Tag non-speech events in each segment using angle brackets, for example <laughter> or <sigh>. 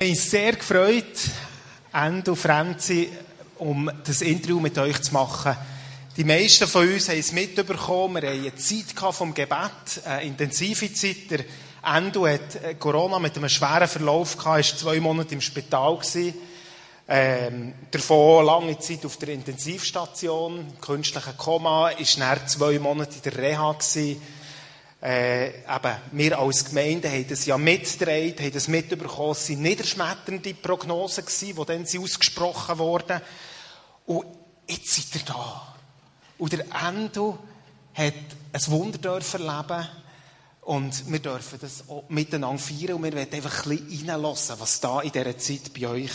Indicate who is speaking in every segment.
Speaker 1: Ich mich sehr gefreut, und Franzi, um das Interview mit euch zu machen. Die meisten von uns haben es mitbekommen. Wir hatten eine Zeit vom Gebet, eine intensive Zeit. Der Endo hat äh, Corona mit einem schweren Verlauf war zwei Monate im Spital. Ähm, davon lange Zeit auf der Intensivstation, künstliche Koma, ist dann zwei Monate in der Reha gewesen äh, eben, wir als Gemeinde haben das ja mitgedreht, haben das mitbekommen. Es waren niederschmetternde Prognosen, die dann ausgesprochen wurden. Und jetzt seid ihr da. Und der Endo hat ein Wunder erleben und wir dürfen das auch miteinander feiern und wir werden einfach ein bisschen reinlassen, was da in dieser Zeit bei euch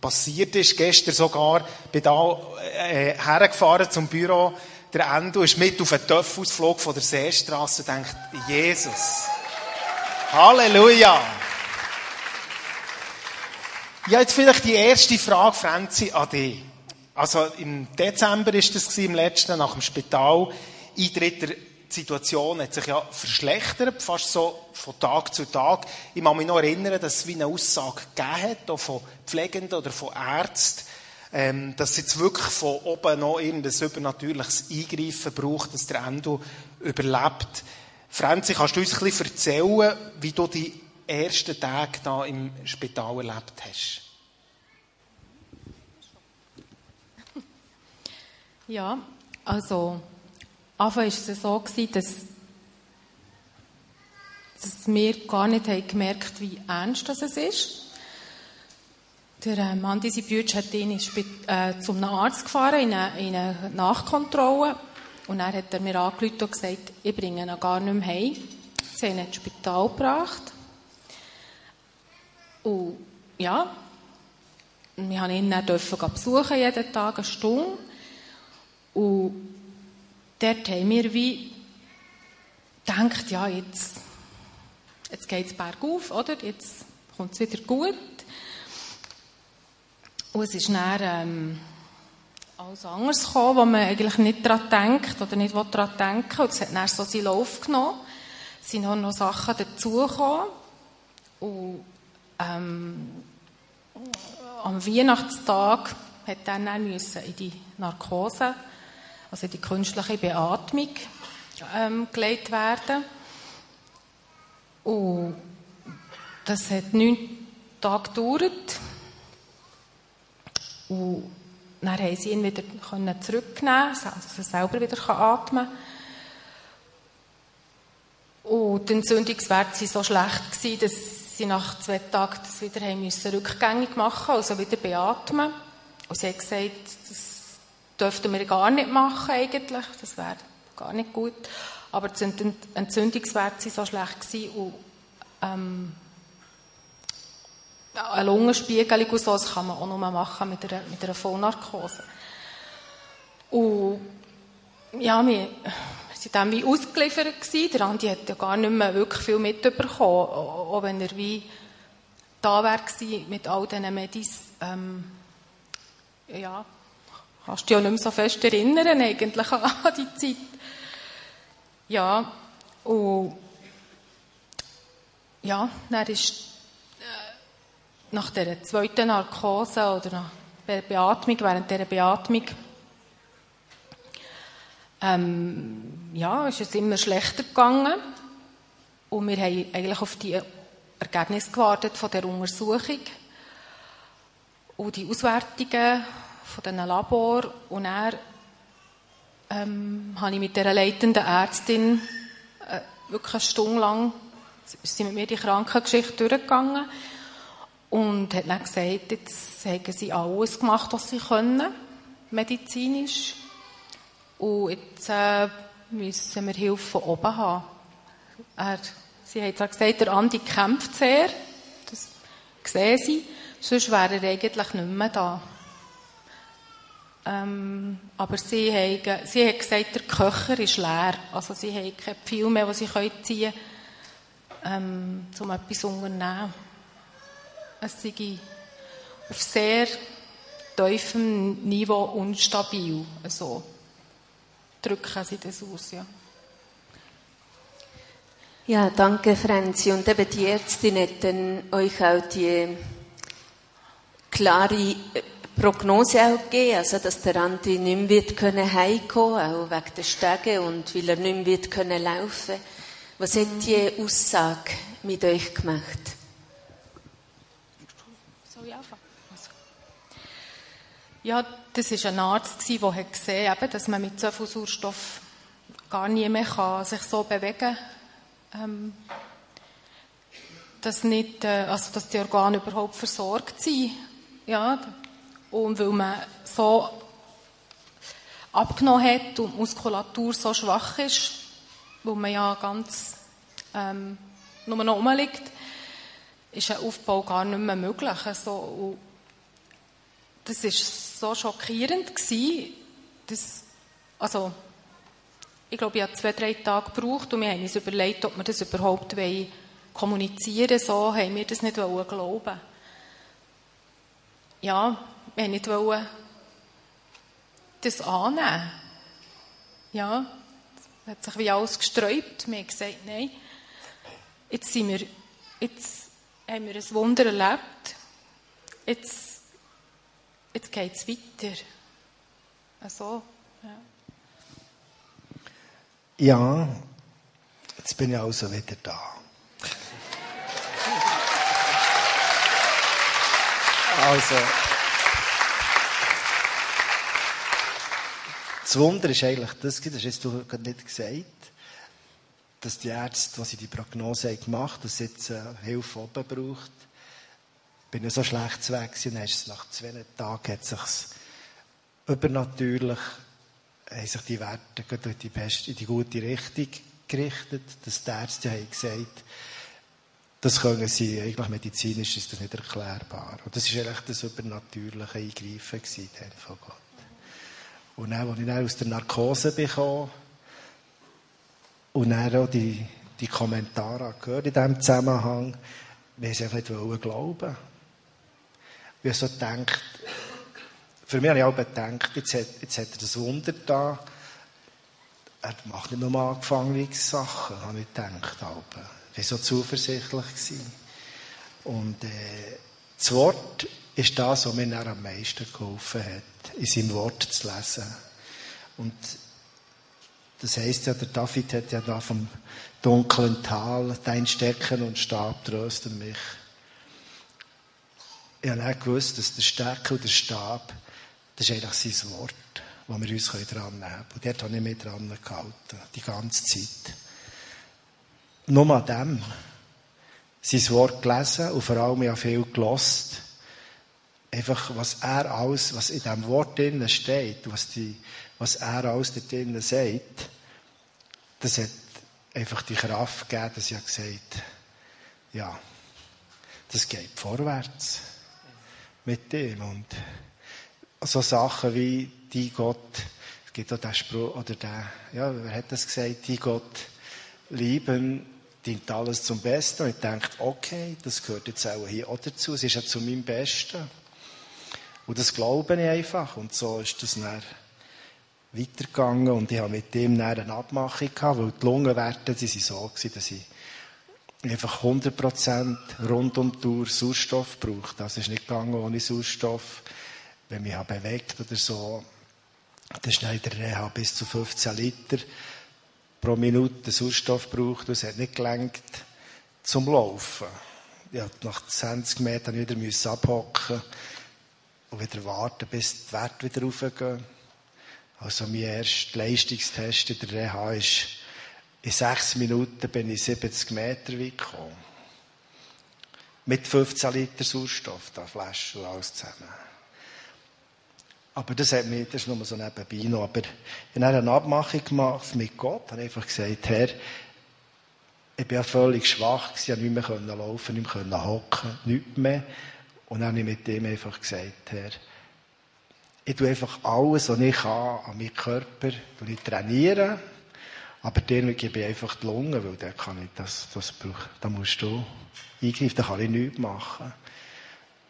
Speaker 1: passiert ist. Gestern sogar bin da äh, hergefahren zum Büro der Endo ist mit auf einen Töpfausflug von der Seestraße und denkt, Jesus. Halleluja. Ja, jetzt vielleicht die erste Frage, Franzi, an dich. Also im Dezember ist das im letzten, nach dem Spital. Eintritt der Situation hat sich ja verschlechtert, fast so von Tag zu Tag. Ich kann mich noch erinnern, dass es wie eine Aussage gegeben hat, auch von Pflegenden oder von Ärzten, ähm, dass es jetzt wirklich von oben noch irgendein übernatürliches Eingreifen braucht, dass der Endo überlebt. Franzi, kannst du uns ein bisschen erzählen, wie du die ersten Tage da im Spital erlebt hast? <laughs>
Speaker 2: Ja, also Anfang war es so, dass, dass wir gar nicht gemerkt haben, wie ernst das ist. Der äh, Mann, diese Brüder, hat ihn äh, zum Arzt gefahren, in eine, in eine Nachkontrolle. Und dann hat er mir angerufen und gesagt, ich bringe ihn gar nicht mehr heim. Sie haben ihn ins Spital gebracht. Und ja, wir haben ihn dann dürfen besuchen, jeden Tag eine Stunde. Und dort haben wir wie gedacht, ja, jetzt, jetzt geht es bergauf, oder? Jetzt kommt es wieder gut. Und es ist dann ähm, alles anderes gekommen, wo man eigentlich nicht daran denkt oder nicht daran denken Und es hat dann so seinen Lauf genommen. Es sind auch noch Sachen dazugekommen. Und ähm, am Weihnachtstag hat dann, dann müssen in die Narkose, also in die künstliche Beatmung, ähm, gelegt werden. Und das hat neun Tage gedauert. Und dann haben sie ihn wieder zurücknehmen also dass er selber wieder atmen kann. Und die Entzündungswerte waren so schlecht, dass sie nach zwei Tagen das wieder müssen rückgängig machen also wieder beatmen. Und sie hat gesagt, das dürften wir gar nicht machen eigentlich, das wäre gar nicht gut. Aber die Entzündungswerte waren so schlecht und ähm, eine Lungenspiegelung und so, das kann man auch nur machen mit einer, mit einer Vollnarkose. Und ja, wir waren dann wie ausgeliefert gewesen. Der Andi hat ja gar nicht mehr wirklich viel mitbekommen, auch wenn er wie da war mit all diesen Medis. Ähm, ja, kannst du dich ja nicht mehr so fest erinnern eigentlich an <laughs> die Zeit. Ja, und ja, dann ist nach der zweiten Narkose oder nach der Beatmung, während dieser Beatmung, ähm, ja, ist es immer schlechter gegangen. Und wir haben eigentlich auf die Ergebnisse gewartet von der Untersuchung und die Auswertungen von diesen Labor. Und dann ähm, habe ich mit der leitenden Ärztin äh, wirklich eine Stunde lang sie mit mir die Krankengeschichte durchgegangen und hat dann gesagt, jetzt haben sie alles gemacht, was sie können, medizinisch. Und jetzt äh, müssen wir Hilfe von oben haben. Er, sie hat gesagt, der Andi kämpft sehr, das sehen sie, sonst wäre er eigentlich nicht mehr da. Ähm, aber sie haben, sie hat gesagt, der Köcher ist leer. Also sie haben kein Pfeil mehr, das sie ziehen können, ähm, um etwas zu unternehmen es sei auf sehr tiefem Niveau unstabil. Also drücken sie das aus, ja.
Speaker 3: Ja, danke Franzi. Und eben die Ärztin hat euch auch die klare äh, Prognose auch gegeben, also dass der Andi nicht mehr wird können heimkommen, auch wegen der Stege und weil er nicht mehr wird können laufen. Was hat die Aussage mit euch gemacht?
Speaker 2: Soll ich anfangen? Also. Ja, das war ein Arzt, der gesehen hat, dass man mit so viel Sauerstoff gar nie mehr kann, sich so bewegen kann. Ähm, dass, nicht, äh, also dass die Organe überhaupt versorgt sind. Ja, und weil man so abgenommen hat und die Muskulatur so schwach ist, wo man ja ganz ähm, nur noch rumliegt, ist ein Aufbau gar nicht mehr möglich. Also, das war so schockierend gewesen, dass, also, ich glaube, ich habe zwei, drei Tage gebraucht und wir haben uns überlegt, ob wir das überhaupt kommunizieren wollen. So haben wir das nicht glauben Ja, wir haben nicht wollen das annehmen. Ja, es hat sich wie alles gesträubt. Wir haben gesagt, nein, jetzt sind wir, jetzt haben wir ein Wunder erlebt. Jetzt, jetzt geht es weiter. Also, ja.
Speaker 4: Ja, jetzt bin ich also wieder da. Also, das Wunder ist eigentlich das, das hast du gerade nicht gesagt, dass die Ärzte, als sie die Prognose gemacht haben, dass sie jetzt äh, Hilfe oben braucht, bin so schlecht weg und dann es nach zwei Tagen hat sich's übernatürlich haben sich die Werte in die, beste, in die gute Richtung gerichtet, dass die Ärzte haben gesagt das können sie, eigentlich medizinisch ist das nicht erklärbar. Und das war eigentlich das übernatürliche Eingreifen von Gott. Und dann, als ich dann aus der Narkose bekam, und dann auch die, die Kommentare gehört in diesem Zusammenhang, wir sie einfach nicht glauben. Ich so gedacht, für mich habe ich auch gedacht, jetzt hat, jetzt hat er das Wunder da. Er macht nicht nur angefangene Sachen, habe ich gedacht. Aber. Ich war so zuversichtlich. Gewesen. Und äh, das Wort ist das, was mir am meisten geholfen hat, in seinem Wort zu lesen. Und das heisst ja, der David hat ja da vom dunklen Tal, dein Stecken und Stab trösten mich. Ich habe auch gewusst, dass der Stecken und der Stab das ist eigentlich sein Wort, das wir uns dran nehmen können. Und dort habe ich mich dran gehalten, die ganze Zeit. Nur an dem, sein Wort gelesen und vor allem ja viel gelost. Einfach, was er alles, was in diesem Wort drinnen steht, was, die, was er alles da drinnen sagt, das hat einfach die Kraft gegeben, dass ich gesagt ja, das geht vorwärts mit dem. Und so Sachen wie die Gott, es gibt auch den Spruch, oder der, ja, wer hat das gesagt, die Gott lieben, dient alles zum Besten. Und ich denke, okay, das gehört jetzt auch hier auch dazu, es ist ja zu meinem Besten. Und das glaube ich einfach. Und so ist das dann weitergegangen und ich habe mit dem dann eine Abmachung gehabt, weil die Lungenwerte, die waren so gewesen, dass ich einfach 100% rund um die Tour Sauerstoff braucht. Das ist nicht gegangen ohne Sauerstoff wenn mich bewegt oder so, dann schneidet der Reha bis zu 15 Liter pro Minute Sauerstoff braucht. Das hat nicht gelangt zum Laufen. Musste nach 20 Metern wieder abhocken und wieder warten, bis die Werte wieder raufgehen. Also mein erster Leistungstest in der Reha ist, in sechs Minuten bin ich 70 Meter weit gekommen. Mit 15 Liter Sauerstoff, da Flasche und alles zusammen. Aber das hat mich, das ist nur so nebenbei noch. Aber ich habe eine Abmachung gemacht mit Gott, habe einfach gesagt, Herr, ich bin ja völlig schwach ich nicht mehr laufen, nicht mehr hocken, nichts mehr. Und dann habe ich mit dem einfach gesagt, Herr, ich tue einfach alles, was ich kann, an meinem Körper, ich trainieren. Aber dir gebe ich einfach die Lunge, weil der kann ich das, das braucht, da musst du eingreifen, da kann ich nichts machen.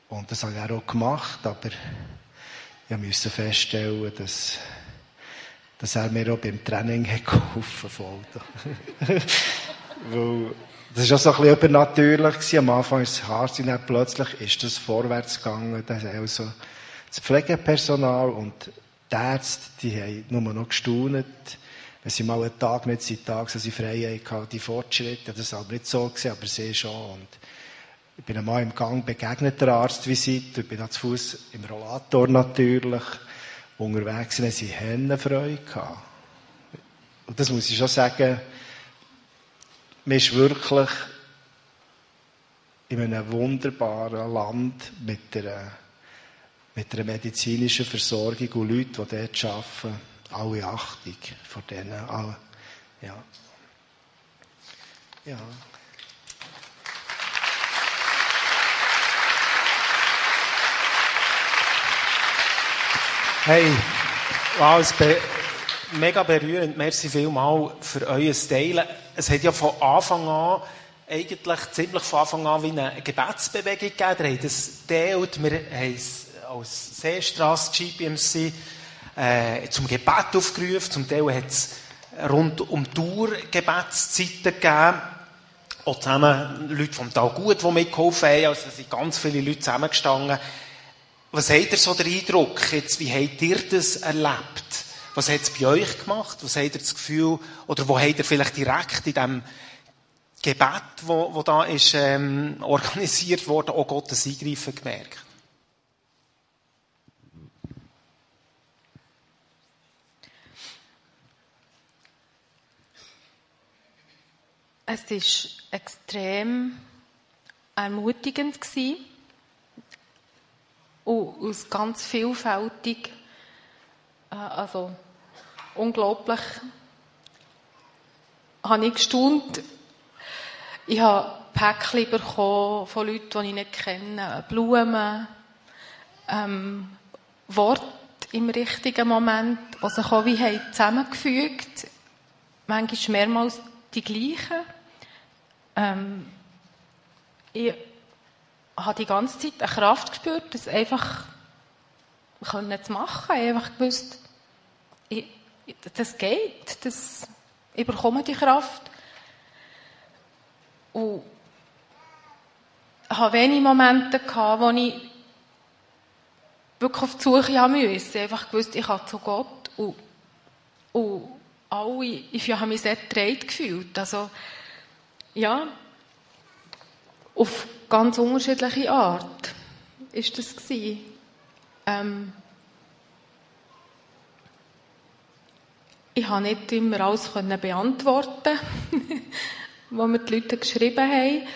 Speaker 4: Und das habe ich auch gemacht, aber ich musste feststellen, dass, dass er mir auch beim Training <laughs> geholfen hat. <laughs> Weil Das war auch so ein übernatürlich. Am Anfang war es hart, und dann plötzlich ist das vorwärts gegangen. Das, also das Pflegepersonal und die Ärzte, die haben nur noch gestaunt. Wenn sie mal einen Tag nicht sind, Tag, sie frei hatten, die Fortschritte, das war aber nicht so, gewesen, aber sie schon. Und ich bin einmal im Gang begegnet, der Arztvisite. Ich bin da zu Fuß im Rollator natürlich. Unterwegs sind sie Hennenfreude gehabt. Und das muss ich schon sagen, man ist wirklich in einem wunderbaren Land mit einer, mit einer medizinischen Versorgung und Leuten, die dort arbeiten, alle Achtung vor denen. Alle, ja. Ja.
Speaker 1: Hey, es be mega berührend. Merci vielmal für euer Teilen. Es hat ja von Anfang an, eigentlich ziemlich von Anfang an, wie eine Gebetsbewegung gegeben. Ihr habt es teilt. Wir haben es als Seestrasse GPMC äh, zum Gebet aufgerufen. Zum Teil hat es rund um die Tour Gebetszeiten gegeben. Auch zusammen Leute vom Tal Gut, die mitgeholfen haben. Also sind ganz viele Leute zusammengestanden. Was habt ihr so den Eindruck jetzt? Wie habt ihr das erlebt? Was hat es bei euch gemacht? Was habt ihr das Gefühl, oder wo habt ihr vielleicht direkt in dem Gebet, wo, wo da ist, ähm, <laughs> organisiert worden, auch Gottes Eingreifen gemerkt?
Speaker 2: Es war extrem ermutigend. Gewesen und aus ganz vielfältig, äh, also unglaublich, habe ich gestaunt. Ich habe Päckchen bekommen von Leuten, die ich nicht kenne, Blumen, ähm, Worte im richtigen Moment, die sich auch wie haben zusammengefügt manchmal mehrmals die gleichen. Ähm, ich habe die ganze Zeit eine Kraft gespürt, das einfach können zu machen. Ich habe einfach gewusst, ich, das geht, das, ich bekomme die Kraft. Und ich hatte wenige Momente, gehabt, wo ich wirklich auf die Suche musste. Einfach gewusst, ich habe zu Gott. Und, und alle, ich habe mich sehr getragen gefühlt. Also, ja, auf ganz unterschiedliche Art ist das gewesen. Ähm, ich habe nicht immer alles können beantworten, <laughs> was mir die Leute geschrieben haben.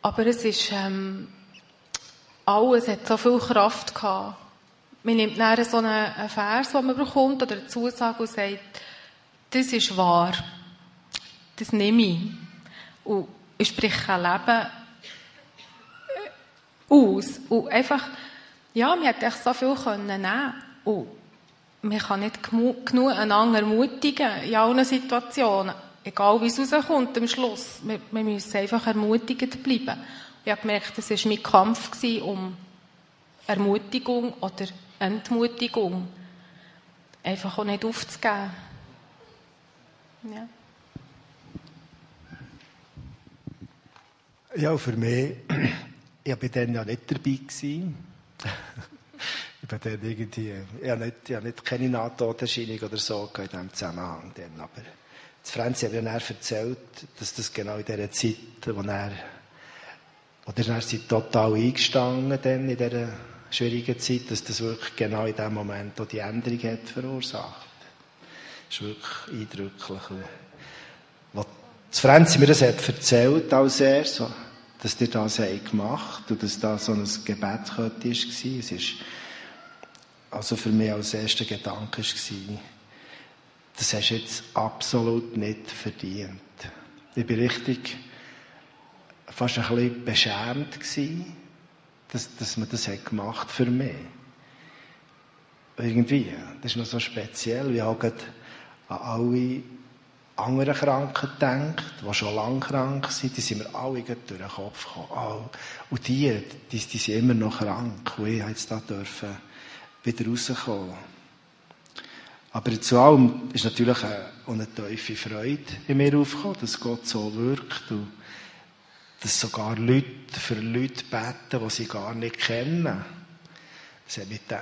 Speaker 2: Aber es ist ähm, alles hat so viel Kraft gehabt. Man nimmt dann so einen Vers, den man bekommt, oder eine Zusage und sagt, das ist wahr. Das nehme ich. Und ich spreche ein Leben aus. Und einfach, ja, man hätte echt so viel können nehmen Und man kann nicht genug einander ermutigen in allen Situationen. Egal wie es rauskommt am Schluss. Wir, wir müssen einfach ermutigend bleiben. Ich habe gemerkt, es war mein Kampf um Ermutigung oder Entmutigung. Einfach auch nicht aufzugeben. Ja.
Speaker 4: Ja, für mich, <clears throat> ich war dann ja nicht dabei. Gewesen. <laughs> ich bin dann irgendwie, ich habe nicht, ich habe nicht keine Nahtoderscheinung oder so in diesem Zusammenhang. Dann. Aber das Franzi hat mir dann erzählt, dass das genau in dieser Zeit, wo er, oder er ist total eingestanden dann in dieser schwierigen Zeit, dass das wirklich genau in dem Moment auch die Änderung hat verursacht. Das ist wirklich eindrücklich. Was das Franzi mir das hat erzählt als er, so, dass ihr das gemacht habt und dass da so ein Gebet war. Es ist also für mich als erster Gedanke war, das hast du jetzt absolut nicht verdient. Ich war richtig fast ein bisschen beschämt gewesen, dass, dass man das hat gemacht für mich. Irgendwie, das ist noch so speziell. Ich habe an alle anderen Kranken denkt, die schon lange krank sind, die sind mir alle durch den Kopf gekommen. Und die, die, die sind immer noch krank. Und ich jetzt da dürfen wieder rauskommen. Aber zu allem ist natürlich eine, eine tiefe Freude in mir aufgekommen, dass Gott so wirkt und dass sogar Leute für Leute beten, die sie gar nicht kennen.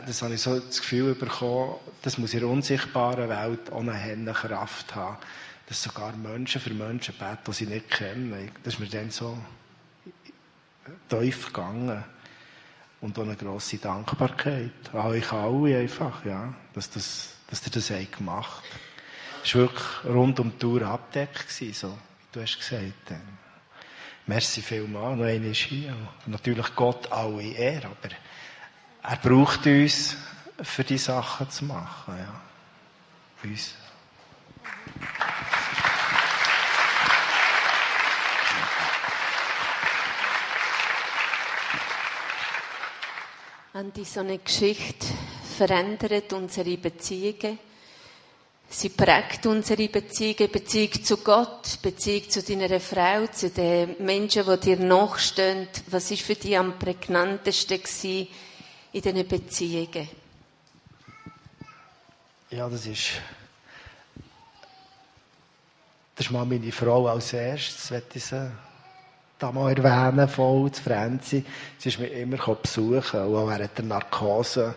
Speaker 4: Das, habe ich so das Gefühl bekommen, das muss in der unsichtbaren Welt auch eine Kraft haben, dass sogar Menschen für Menschen beten, die sie nicht kennen. Das ist mir dann so tief gegangen. Und auch eine grosse Dankbarkeit an euch alle einfach, ja, dass, das, dass ihr das habt gemacht habt. Es war wirklich rund um die Tour abgedeckt, so, wie du hast gesagt. Merci vielmals, noch einmal hier. Und natürlich Gott alle Ehre, aber er braucht uns, für die Sachen zu machen, ja. Uns.
Speaker 3: Andi, so eine Geschichte verändert unsere Beziehungen. Sie prägt unsere Beziehungen, Beziehung zu Gott, Beziehung zu deiner Frau, zu den Menschen, die dir nachstehen. Was ist für dich am prägnantesten in diesen Beziehungen?
Speaker 4: Ja, das ist, das ist mal meine Frau als erstes, wenn ich sie da mal erwähnen, voll, zu Franzi. Sie ist mich immer besuchen, auch während der Narkose,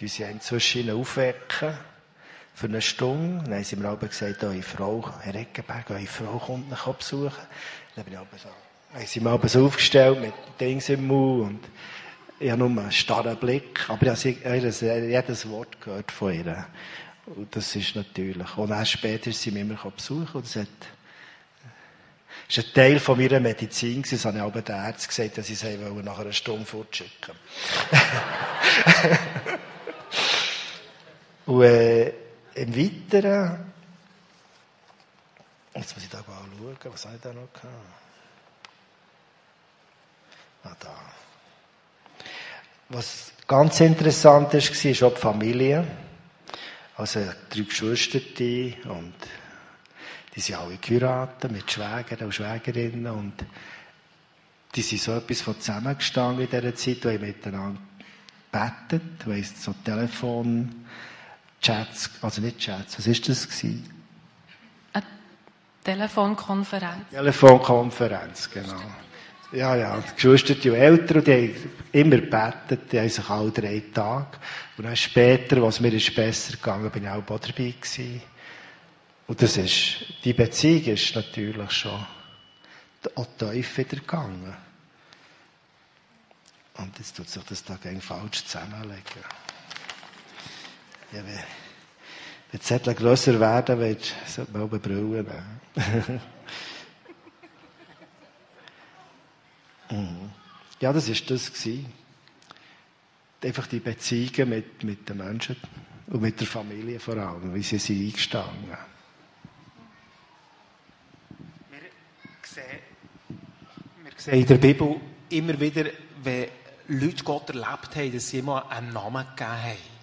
Speaker 4: die sie inzwischen aufwecken. Für eine Stunde. Dann haben sie mir aber gesagt, eure Frau, Herr Eckenberg, eure Frau kommt mich besuchen. Dann bin ich aber so, haben sie mir aber aufgestellt, mit Dings im Mund, und ich habe nur einen starren Blick, aber ich habe jedes Wort gehört von ihr. Und das ist natürlich, und erst später ist sie mich immer besuchen, und das hat, das ist ein Teil von meiner Medizin Das habe ich aber den Ärzten gesagt, dass ich sie nach einer Stunde fortschicken <laughs> Und äh, im Weiteren, jetzt muss ich da mal schauen, was habe ich da noch gehabt? Ah, da. Was ganz interessant ist, war auch die Familie. Also drei Geschwister und die sind alle geheiratet mit Schwägern und Schwägerinnen und die sind so etwas von zusammengestanden in dieser Zeit, wo ich miteinander bettet, weiss, so Telefon, Chats, also nicht Chats, was ist das gewesen?
Speaker 2: Eine Telefonkonferenz.
Speaker 4: Telefonkonferenz, genau. Ja, ja, die Geschwister und Eltern, die haben immer gebetet, die haben sich alle drei Tage. Und dann später, was mir ist besser gegangen, bin ich auch dabei gewesen. Und das ist, die Beziehung ist natürlich schon auch tief wieder gegangen. Und jetzt tut sich das da gegen falsch zusammenlegen. Ja, wenn, wenn die Zettel grösser werden, willst, sollte man auch mhm. Ja, das war das. Einfach die Beziehungen mit, mit den Menschen und mit der Familie vor allem, wie sie sind eingestanden
Speaker 1: sehen in der Bibel immer wieder, wenn Leute Gott erlebt haben, dass sie immer einen Namen gegeben haben.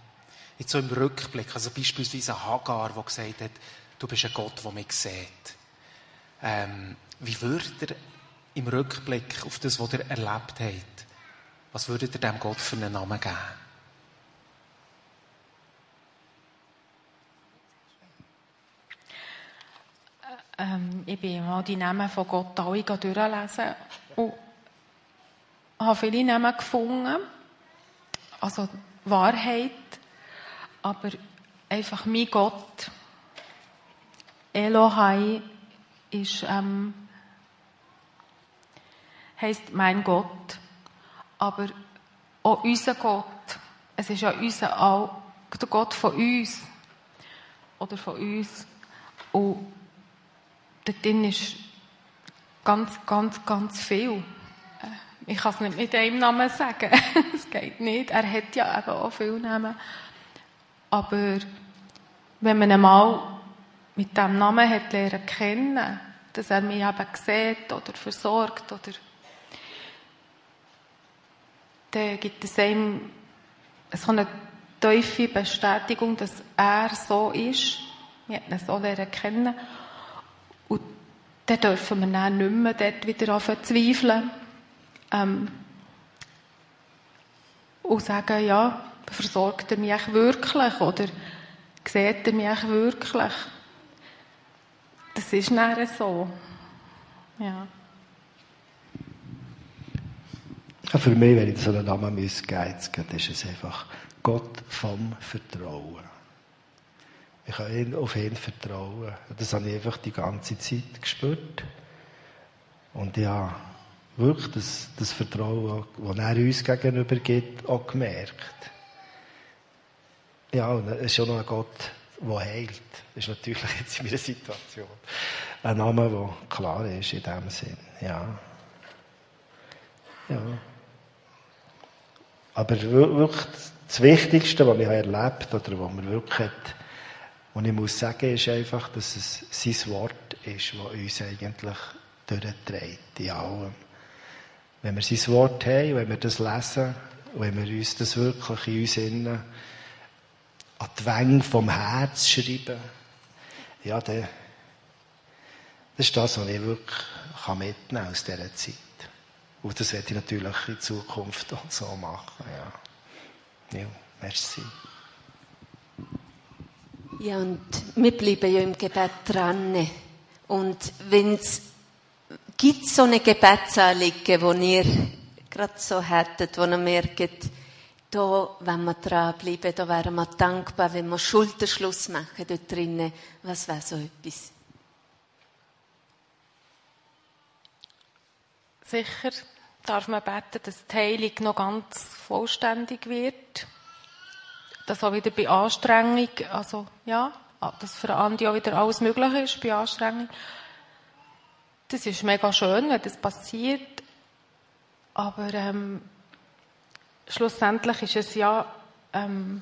Speaker 1: Jetzt so im Rückblick, also beispielsweise Hagar, der gesagt hat, du bist ein Gott, der mich sieht. Ähm, wie würdet ihr im Rückblick auf das, was ihr erlebt habt, was würdet ihr dem Gott für einen Namen geben?
Speaker 2: Ähm, ich bin mal die Namen von Gott alle durchlesen und habe viele Namen gefunden. Also Wahrheit, aber einfach mein Gott, Elohai, ist, ähm, heisst mein Gott, aber auch unser Gott. Es ist ja unser, auch der Gott von uns. Oder von uns. Und dort drin ist ganz, ganz, ganz viel. Äh, ich kann es nicht mit einem Namen sagen. <laughs> Es geht nicht. Er hat ja eben auch viele Namen. Aber wenn man einmal mit diesem Namen hat lernen kennen, dass er mich eben sieht oder versorgt oder dann gibt es einem so eine tiefe Bestätigung, dass er so ist. Wir haben ihn so lernen kennen. Und dann dürfen wir dann nicht mehr dort wieder anfangen zu zweifeln. Ähm, und sagen, ja, versorgt er mich wirklich? Oder Seht ihr mich wirklich? Das ist näher so. Ja.
Speaker 4: Für mich, wenn ich so einen Namen müsste, geben, ist es einfach Gott vom Vertrauen. Ich kann auf ihn vertrauen. Das habe ich einfach die ganze Zeit gespürt. Und ja, wirklich das, das Vertrauen, das er uns gegenüber gibt, auch gemerkt. Ja, und es ist schon noch ein Gott, der heilt. Das ist natürlich jetzt in meiner Situation ein Name, der klar ist in dem Sinn. Ja. Ja. Aber wirklich das Wichtigste, was ich erlebt habe, oder was mir wirklich hat, und ich muss sagen, ist einfach, dass es sein Wort ist, das uns eigentlich durchträgt, in allem. Wenn wir sein Wort haben, wenn wir das lesen, wenn wir uns das wirklich in uns innen an die Wänge vom Herz schreiben, ja, dann, das ist das, was ich wirklich mitnehmen kann aus dieser Zeit. Und das werde ich natürlich in Zukunft auch so machen, ja. Ja, merci.
Speaker 3: Ja, und wir bleiben ja im Gebet dran. Und wenn es gibt so eine Gebetsanliegen, wo ihr gerade so hättet, wo ihr merkt, da, wenn wir dranbleiben, da wären wir dankbar, wenn wir Schulterschluss machen dort drinnen. Was wäre so etwas?
Speaker 2: Sicher darf man beten, dass die Heilung noch ganz vollständig wird. Dass auch wieder bei Anstrengung, also, ja, dass für Andi auch wieder alles möglich ist bei Anstrengung. Das ist mega schön, wenn das passiert. Aber, ähm, schlussendlich ist es ja, ähm,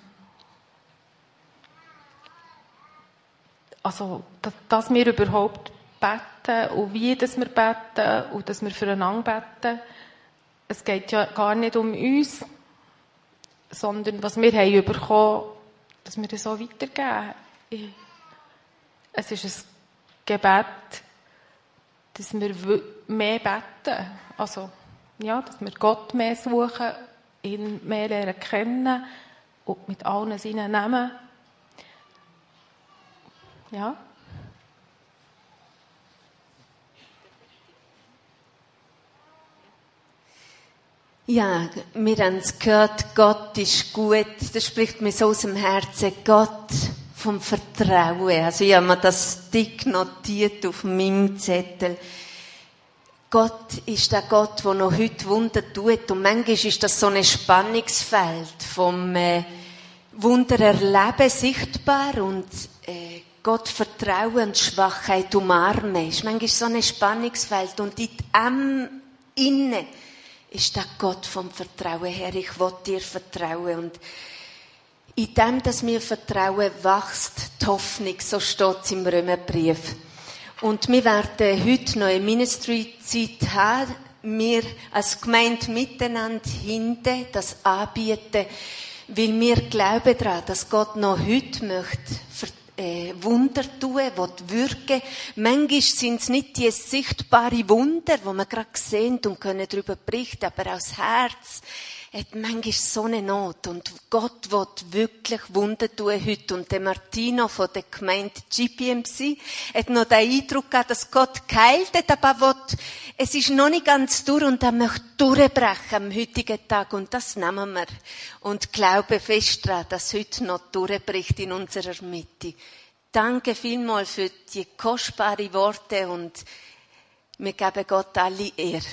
Speaker 2: also, dass, dass, wir überhaupt beten und wie dass wir beten und dass wir füreinander beten. Es geht ja gar nicht um uns, sondern was wir haben bekommen, dass wir das so weitergeben. Es ist ein Gebet, dass wir mehr beten. Also, ja, dass wir Gott mehr suchen ihn mehr lernen kennen und mit allen seinen Namen. Ja.
Speaker 3: Ja, wir haben es gehört, Gott ist gut. Das spricht mir so aus dem Herzen. Gott vom Vertrauen. Also ich habe mir das dick notiert auf meinem Zettel. Gott ist der Gott, der noch heute Wunder tut. Und manchmal ist das so ein Spannungsfeld vom äh, Wunder erleben sichtbar und äh, Gott vertrauen und Schwachheit umarmen. Ist manchmal so ein Spannungsfeld. Und in dem Innen ist der Gott vom Vertrauen her. Ich will dir vertrauen. Und in dem, dass wir vertrauen, wächst die Hoffnung. So steht es im Römerbrief. Und wir werden heute noch eine Ministry-Zeit haben. Wir als Gemeinde miteinander hinten das anbieten, weil wir glauben daran, dass Gott noch heute möchte äh, Wunder tun, will wirken. Manchmal sind es nicht die sichtbaren Wunder, wo wir gerade sehen und können darüber berichten, aber aus Herz hat manchmal so eine Not und Gott wird wirklich Wunder tun heute. Und der Martino von der Gemeinde GPMC hat noch den Eindruck gehabt, dass Gott geheilt hat, aber will, es ist noch nicht ganz durch und er möchte durchbrechen am heutigen Tag und das nehmen wir. Und glaube fest daran, dass heute noch durchbricht in unserer Mitte. Danke vielmals für die kostbaren Worte und wir geben Gott alle Ehre.